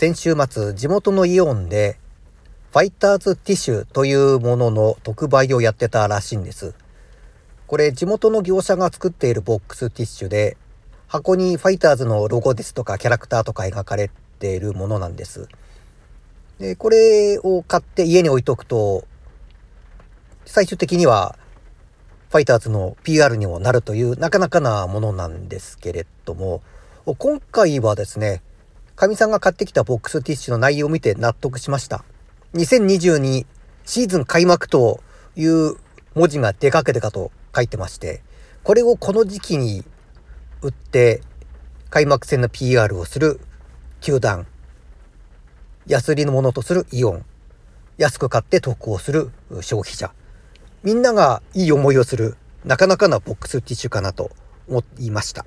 先週末地元のイオンでファイターズティッシュというものの特売をやってたらしいんです。これ地元の業者が作っているボックスティッシュで箱にファイターズのロゴですとかキャラクターとか描かれているものなんです。で、これを買って家に置いとくと最終的にはファイターズの PR にもなるというなかなかなものなんですけれども今回はですねかみさんが買ってきたボックスティッシュの内容を見て納得しました。2022シーズン開幕という文字がでかでかと書いてまして、これをこの時期に売って開幕戦の PR をする球団、安売りのものとするイオン、安く買って得をする消費者、みんながいい思いをするなかなかなボックスティッシュかなと思いました。